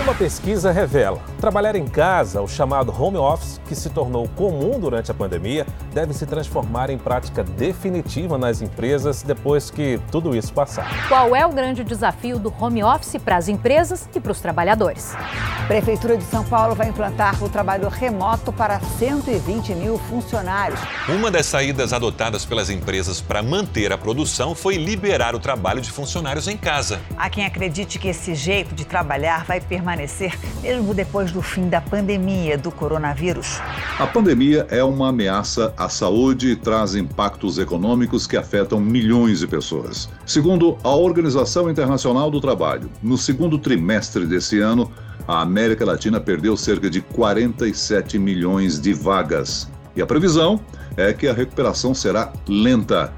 Uma pesquisa revela: trabalhar em casa, o chamado home office, que se tornou comum durante a pandemia, deve se transformar em prática definitiva nas empresas depois que tudo isso passar. Qual é o grande desafio do home office para as empresas e para os trabalhadores? Prefeitura de São Paulo vai implantar o trabalho remoto para 120 mil funcionários. Uma das saídas adotadas pelas empresas para manter a produção foi liberar o trabalho de funcionários em casa. Há quem acredite que esse jeito de trabalhar vai permanecer permanecer mesmo depois do fim da pandemia do coronavírus? A pandemia é uma ameaça à saúde e traz impactos econômicos que afetam milhões de pessoas. Segundo a Organização Internacional do Trabalho, no segundo trimestre desse ano, a América Latina perdeu cerca de 47 milhões de vagas. E a previsão é que a recuperação será lenta.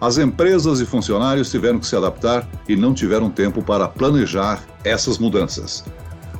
As empresas e funcionários tiveram que se adaptar e não tiveram tempo para planejar essas mudanças.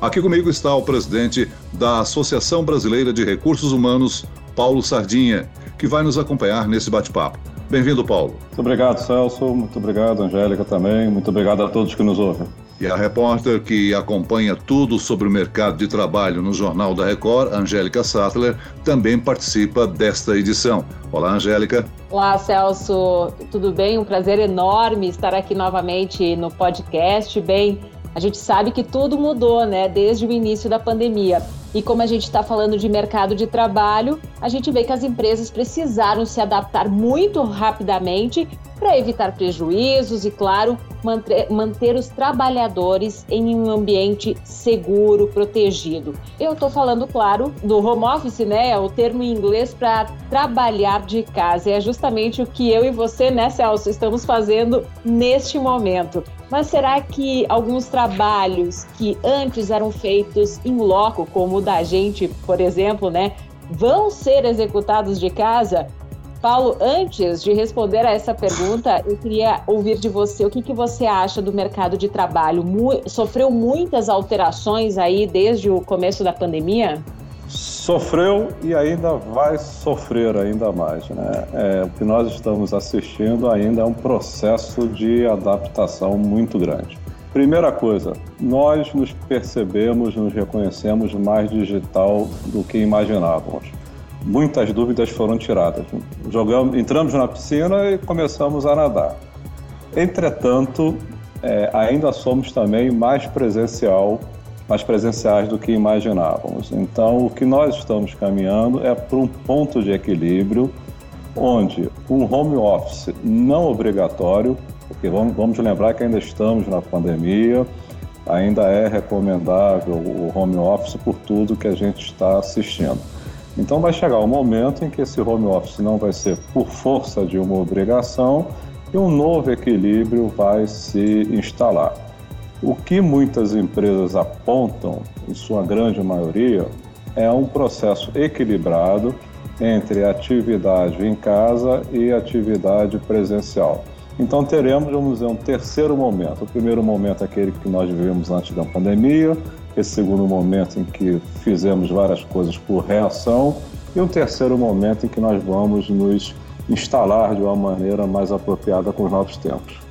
Aqui comigo está o presidente da Associação Brasileira de Recursos Humanos, Paulo Sardinha, que vai nos acompanhar nesse bate-papo. Bem-vindo, Paulo. Muito obrigado, Celso. Muito obrigado, Angélica, também. Muito obrigado a todos que nos ouvem. E a repórter que acompanha tudo sobre o mercado de trabalho no Jornal da Record, Angélica Sattler, também participa desta edição. Olá, Angélica. Olá, Celso. Tudo bem? Um prazer enorme estar aqui novamente no podcast. Bem, a gente sabe que tudo mudou, né, desde o início da pandemia. E como a gente está falando de mercado de trabalho, a gente vê que as empresas precisaram se adaptar muito rapidamente para evitar prejuízos e, claro, manter, manter os trabalhadores em um ambiente seguro, protegido. Eu estou falando, claro, do home office, né? É o termo em inglês para trabalhar de casa. É justamente o que eu e você, né, Celso, estamos fazendo neste momento. Mas será que alguns trabalhos que antes eram feitos em loco, como o da gente, por exemplo, né, vão ser executados de casa? Paulo, antes de responder a essa pergunta, eu queria ouvir de você o que, que você acha do mercado de trabalho. Mu sofreu muitas alterações aí desde o começo da pandemia? Sofreu e ainda vai sofrer ainda mais. Né? É, o que nós estamos assistindo ainda é um processo de adaptação muito grande. Primeira coisa, nós nos percebemos, nos reconhecemos mais digital do que imaginávamos. Muitas dúvidas foram tiradas. Jogamos, entramos na piscina e começamos a nadar. Entretanto, é, ainda somos também mais presencial mais presenciais do que imaginávamos. Então, o que nós estamos caminhando é para um ponto de equilíbrio onde um home office não obrigatório, porque vamos, vamos lembrar que ainda estamos na pandemia, ainda é recomendável o home office por tudo que a gente está assistindo. Então vai chegar o um momento em que esse home office não vai ser por força de uma obrigação e um novo equilíbrio vai se instalar. O que muitas empresas apontam, em sua grande maioria, é um processo equilibrado entre atividade em casa e atividade presencial. Então teremos, vamos dizer, um terceiro momento. O primeiro momento é aquele que nós vivemos antes da pandemia, esse segundo momento em que fizemos várias coisas por reação e um terceiro momento em que nós vamos nos instalar de uma maneira mais apropriada com os novos tempos.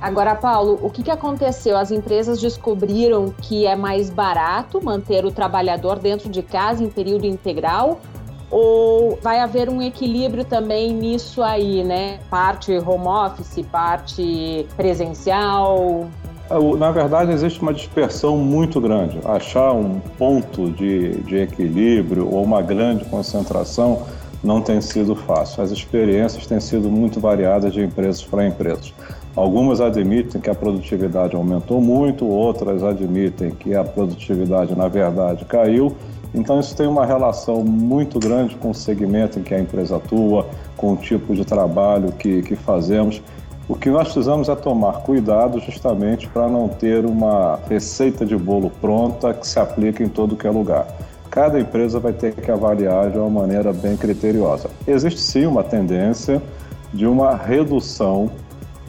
Agora, Paulo, o que, que aconteceu? As empresas descobriram que é mais barato manter o trabalhador dentro de casa em período integral? Ou vai haver um equilíbrio também nisso aí, né? Parte home office, parte presencial? É, na verdade, existe uma dispersão muito grande. Achar um ponto de, de equilíbrio ou uma grande concentração não tem sido fácil. As experiências têm sido muito variadas de empresas para empresas. Algumas admitem que a produtividade aumentou muito, outras admitem que a produtividade, na verdade, caiu. Então, isso tem uma relação muito grande com o segmento em que a empresa atua, com o tipo de trabalho que, que fazemos. O que nós precisamos é tomar cuidado justamente para não ter uma receita de bolo pronta que se aplique em todo que é lugar. Cada empresa vai ter que avaliar de uma maneira bem criteriosa. Existe sim uma tendência de uma redução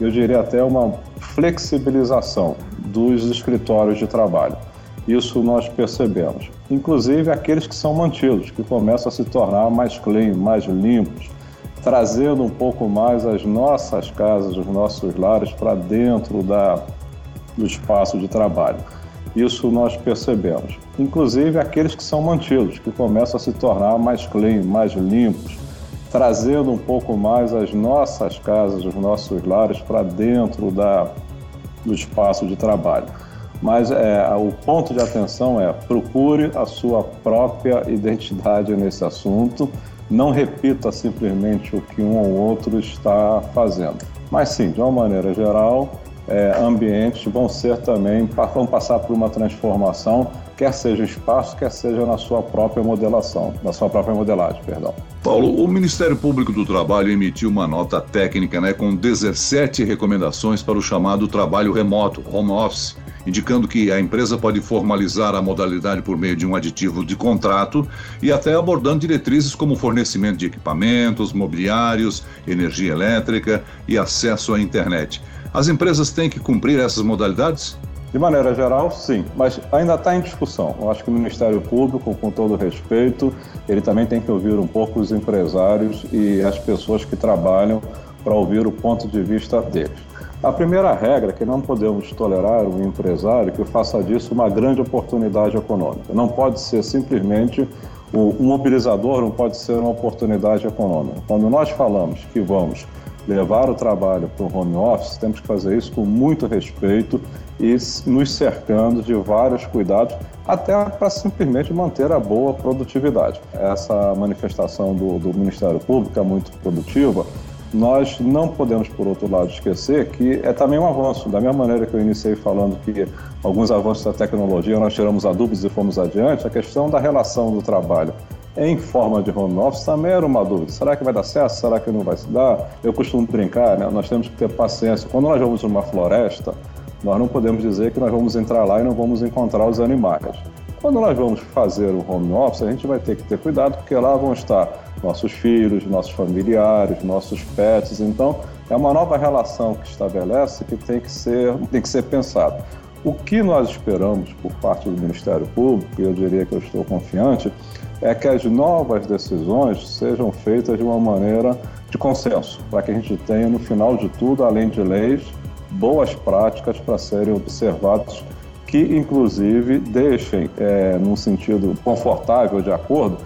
eu diria até uma flexibilização dos escritórios de trabalho. Isso nós percebemos. Inclusive aqueles que são mantidos, que começam a se tornar mais clean, mais limpos. trazendo um pouco mais as nossas casas, os nossos lares para dentro da, do espaço de trabalho. Isso nós percebemos. Inclusive aqueles que são mantidos, que começam a se tornar mais clean, mais limpos, trazendo um pouco mais as nossas casas, os nossos lares para dentro da, do espaço de trabalho. Mas é, o ponto de atenção é procure a sua própria identidade nesse assunto, não repita simplesmente o que um ou outro está fazendo. Mas sim, de uma maneira geral, é, ambientes vão ser também, vão passar por uma transformação, quer seja espaço, quer seja na sua própria modelação, na sua própria modelagem, perdão. Paulo, o Ministério Público do Trabalho emitiu uma nota técnica né, com 17 recomendações para o chamado trabalho remoto, home office, indicando que a empresa pode formalizar a modalidade por meio de um aditivo de contrato e até abordando diretrizes como fornecimento de equipamentos, mobiliários, energia elétrica e acesso à internet. As empresas têm que cumprir essas modalidades? De maneira geral, sim, mas ainda está em discussão. Eu acho que o Ministério Público, com todo respeito, ele também tem que ouvir um pouco os empresários e as pessoas que trabalham para ouvir o ponto de vista deles. A primeira regra é que não podemos tolerar um empresário que faça disso uma grande oportunidade econômica. Não pode ser simplesmente um mobilizador, não pode ser uma oportunidade econômica. Quando nós falamos que vamos levar o trabalho para o home office, temos que fazer isso com muito respeito e nos cercando de vários cuidados, até para simplesmente manter a boa produtividade. Essa manifestação do, do Ministério Público é muito produtiva nós não podemos, por outro lado, esquecer que é também um avanço. Da mesma maneira que eu iniciei falando que alguns avanços da tecnologia nós tiramos a dúvidas e fomos adiante, a questão da relação do trabalho em forma de home office também era uma dúvida. Será que vai dar certo? Será que não vai se dar? Eu costumo brincar, né? nós temos que ter paciência. Quando nós vamos numa floresta, nós não podemos dizer que nós vamos entrar lá e não vamos encontrar os animais. Quando nós vamos fazer o home office, a gente vai ter que ter cuidado, porque lá vão estar nossos filhos, nossos familiares, nossos pets. Então, é uma nova relação que estabelece que tem que ser, tem que ser pensado. O que nós esperamos por parte do Ministério Público, e eu diria que eu estou confiante, é que as novas decisões sejam feitas de uma maneira de consenso, para que a gente tenha, no final de tudo, além de leis, boas práticas para serem observadas, que inclusive deixem, é, num sentido confortável, de acordo,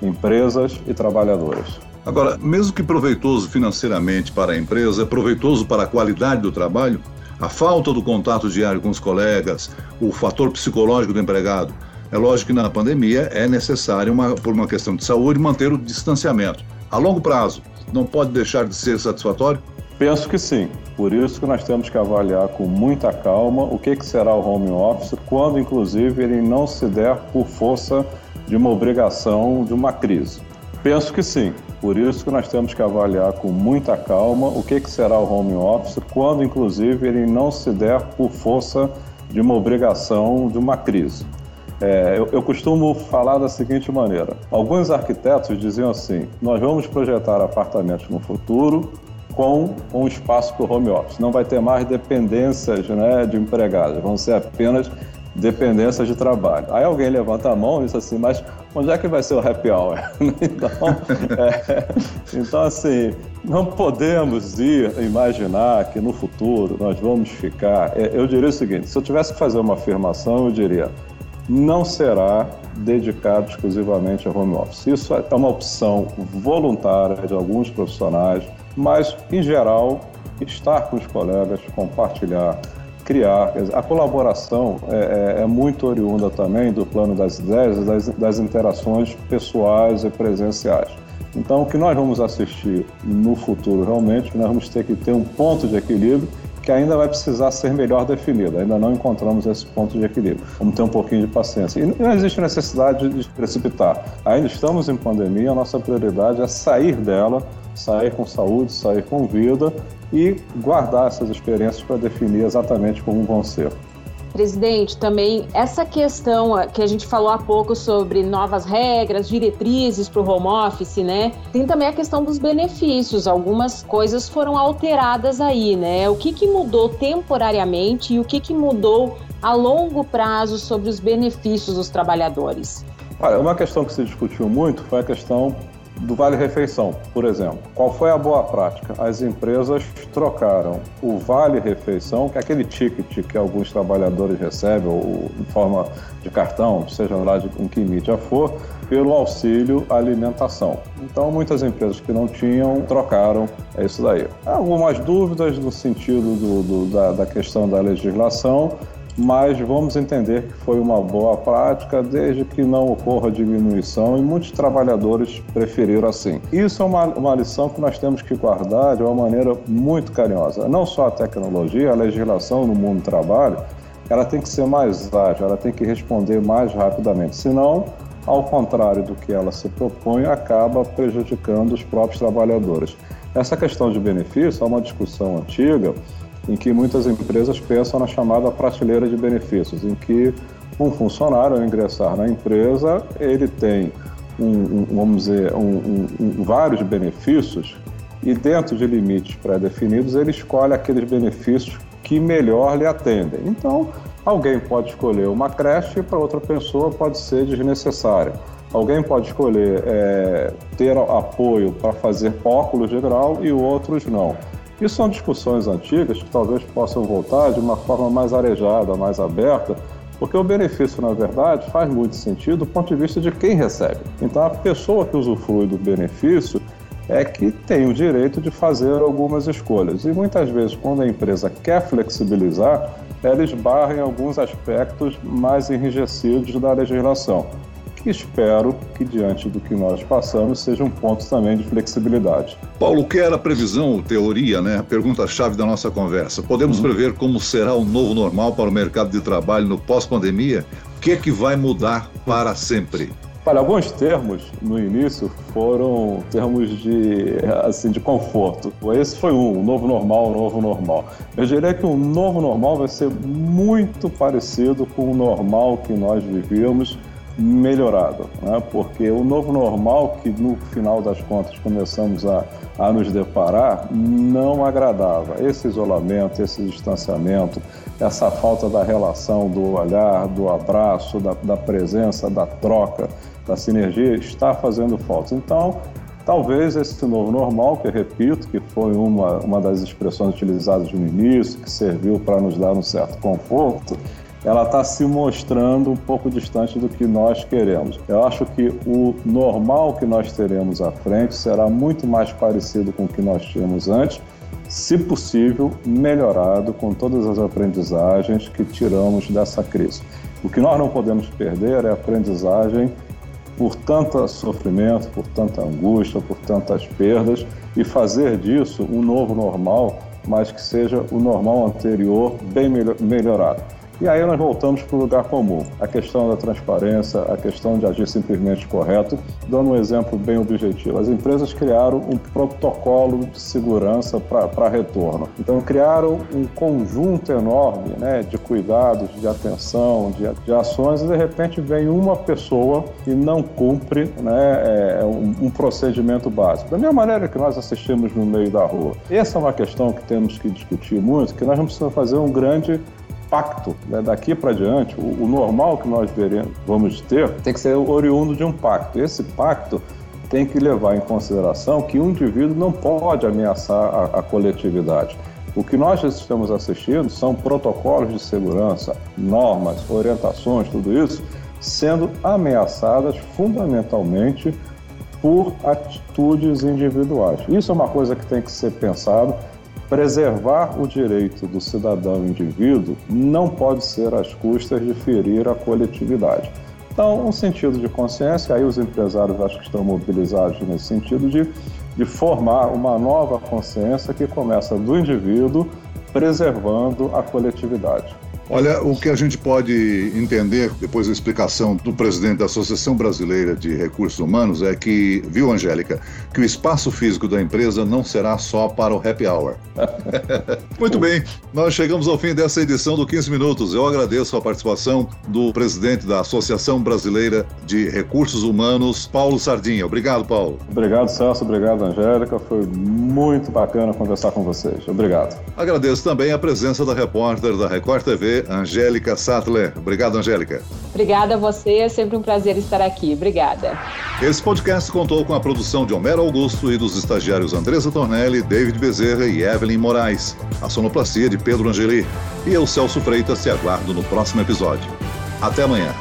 empresas e trabalhadores. Agora, mesmo que proveitoso financeiramente para a empresa, é proveitoso para a qualidade do trabalho, a falta do contato diário com os colegas, o fator psicológico do empregado. É lógico que na pandemia é necessário, uma, por uma questão de saúde, manter o distanciamento. A longo prazo, não pode deixar de ser satisfatório? Penso que sim. Por isso que nós temos que avaliar com muita calma o que, que será o home office, quando inclusive ele não se der por força de uma obrigação de uma crise? Penso que sim. Por isso que nós temos que avaliar com muita calma o que, que será o home office, quando inclusive ele não se der por força de uma obrigação de uma crise. É, eu, eu, costumo falar da seguinte maneira: alguns arquitetos diziam assim, nós vamos projetar apartamentos no futuro com um espaço para o home office. Não vai ter mais dependências né, de empregados, vão ser apenas dependência de trabalho. Aí alguém levanta a mão e diz assim, mas onde é que vai ser o happy hour? então, é, então, assim, não podemos ir imaginar que no futuro nós vamos ficar. É, eu diria o seguinte: se eu tivesse que fazer uma afirmação, eu diria, não será dedicado exclusivamente ao home office. Isso é uma opção voluntária de alguns profissionais, mas, em geral, estar com os colegas, compartilhar criar. A colaboração é, é, é, muito oriunda também do plano das ideias, das, das interações pessoais e presenciais. Então, o que nós vamos assistir no futuro, realmente, nós vamos ter que ter um ponto de equilíbrio que ainda vai precisar ser melhor definido. Ainda não encontramos esse ponto de equilíbrio. Vamos ter um pouquinho de paciência. E não existe necessidade de precipitar. Ainda estamos em pandemia, a nossa prioridade é sair dela, sair com saúde, sair com vida e guardar essas experiências para definir exatamente como vão ser. Presidente, também essa questão que a gente falou há pouco sobre novas regras, diretrizes para o home office, né? Tem também a questão dos benefícios. Algumas coisas foram alteradas aí, né? O que, que mudou temporariamente e o que, que mudou a longo prazo sobre os benefícios dos trabalhadores? Olha, uma questão que se discutiu muito foi a questão do Vale Refeição, por exemplo. Qual foi a boa prática? As empresas trocaram o Vale Refeição, que é aquele ticket que alguns trabalhadores recebem, ou em forma de cartão, seja lá de, em que mídia for, pelo auxílio alimentação. Então, muitas empresas que não tinham trocaram é isso daí. Algumas dúvidas no sentido do, do, da, da questão da legislação, mas vamos entender que foi uma boa prática desde que não ocorra diminuição e muitos trabalhadores preferiram assim. Isso é uma, uma lição que nós temos que guardar de uma maneira muito carinhosa. Não só a tecnologia, a legislação no mundo do trabalho, ela tem que ser mais ágil, ela tem que responder mais rapidamente. Senão, ao contrário do que ela se propõe, acaba prejudicando os próprios trabalhadores. Essa questão de benefício é uma discussão antiga em que muitas empresas pensam na chamada prateleira de benefícios, em que um funcionário, ao ingressar na empresa, ele tem, um, um, vamos dizer, um, vários benefícios e dentro de limites pré-definidos ele escolhe aqueles benefícios que melhor lhe atendem. Então, alguém pode escolher uma creche e para outra pessoa pode ser desnecessária. Alguém pode escolher é, ter apoio para fazer óculos de grau e outros não. Isso são discussões antigas que talvez possam voltar de uma forma mais arejada, mais aberta, porque o benefício, na verdade, faz muito sentido do ponto de vista de quem recebe. Então, a pessoa que usufrui do benefício é que tem o direito de fazer algumas escolhas. E muitas vezes, quando a empresa quer flexibilizar, ela esbarra em alguns aspectos mais enrijecidos da legislação espero que, diante do que nós passamos, seja um ponto também de flexibilidade. Paulo, que era a previsão, teoria, né? Pergunta-chave da nossa conversa. Podemos uhum. prever como será o novo normal para o mercado de trabalho no pós-pandemia? O que é que vai mudar para sempre? Olha, alguns termos no início foram termos de, assim, de conforto. Esse foi um, um novo normal, um novo normal. Eu diria que o novo normal vai ser muito parecido com o normal que nós vivíamos melhorado, né? porque o novo normal, que no final das contas começamos a, a nos deparar, não agradava. Esse isolamento, esse distanciamento, essa falta da relação, do olhar, do abraço, da, da presença, da troca, da sinergia, está fazendo falta. Então, Talvez esse novo normal, que repito, que foi uma, uma das expressões utilizadas no início, que serviu para nos dar um certo conforto, ela está se mostrando um pouco distante do que nós queremos. Eu acho que o normal que nós teremos à frente será muito mais parecido com o que nós tínhamos antes, se possível, melhorado com todas as aprendizagens que tiramos dessa crise. O que nós não podemos perder é a aprendizagem por tanto sofrimento, por tanta angústia, por tantas perdas e fazer disso um novo normal, mas que seja o normal anterior bem melhorado. E aí nós voltamos para o lugar comum, a questão da transparência, a questão de agir simplesmente correto. Dando um exemplo bem objetivo, as empresas criaram um protocolo de segurança para retorno. Então criaram um conjunto enorme né, de cuidados, de atenção, de, de ações e de repente vem uma pessoa e não cumpre né, é, um, um procedimento básico. Da mesma maneira que nós assistimos no meio da rua. Essa é uma questão que temos que discutir muito, que nós não precisamos fazer um grande pacto. Né? Daqui para diante, o, o, normal que nós veremos, vamos ter tem que ser oriundo de um pacto. Esse pacto tem que levar em consideração que um indivíduo não pode ameaçar a, a coletividade. O que nós estamos assistindo são protocolos de segurança, normas, orientações, tudo isso sendo ameaçadas fundamentalmente por atitudes individuais. Isso é uma coisa que tem que ser pensado Preservar o direito do cidadão indivíduo não pode ser às custas de ferir a coletividade. Então, um sentido de consciência, aí os empresários acho que estão mobilizados nesse sentido de, de formar uma nova consciência que começa do indivíduo preservando a coletividade. Olha, o que a gente pode entender, depois da explicação do presidente da Associação Brasileira de Recursos Humanos, é que, viu, Angélica, que o espaço físico da empresa não será só para o happy hour. Muito bem, nós chegamos ao fim dessa edição do 15 Minutos. Eu agradeço a participação do presidente da Associação Brasileira de Recursos Humanos, Paulo Sardinha. Obrigado, Paulo. Obrigado, Celso. Obrigado, Angélica. Foi muito bacana conversar com vocês. Obrigado. Agradeço também a presença da repórter da Record TV, você, Angélica Sattler. Obrigado, Angélica. Obrigada a você, é sempre um prazer estar aqui. Obrigada. Esse podcast contou com a produção de Homero Augusto e dos estagiários Andressa Tornelli, David Bezerra e Evelyn Moraes. A sonoplastia de Pedro Angeli. E eu, Celso Freitas, te aguardo no próximo episódio. Até amanhã.